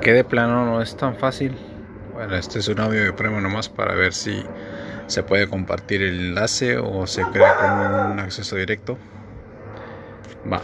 que de plano no es tan fácil. Bueno, este es un audio de prueba nomás para ver si se puede compartir el enlace o se crea como un acceso directo. Va.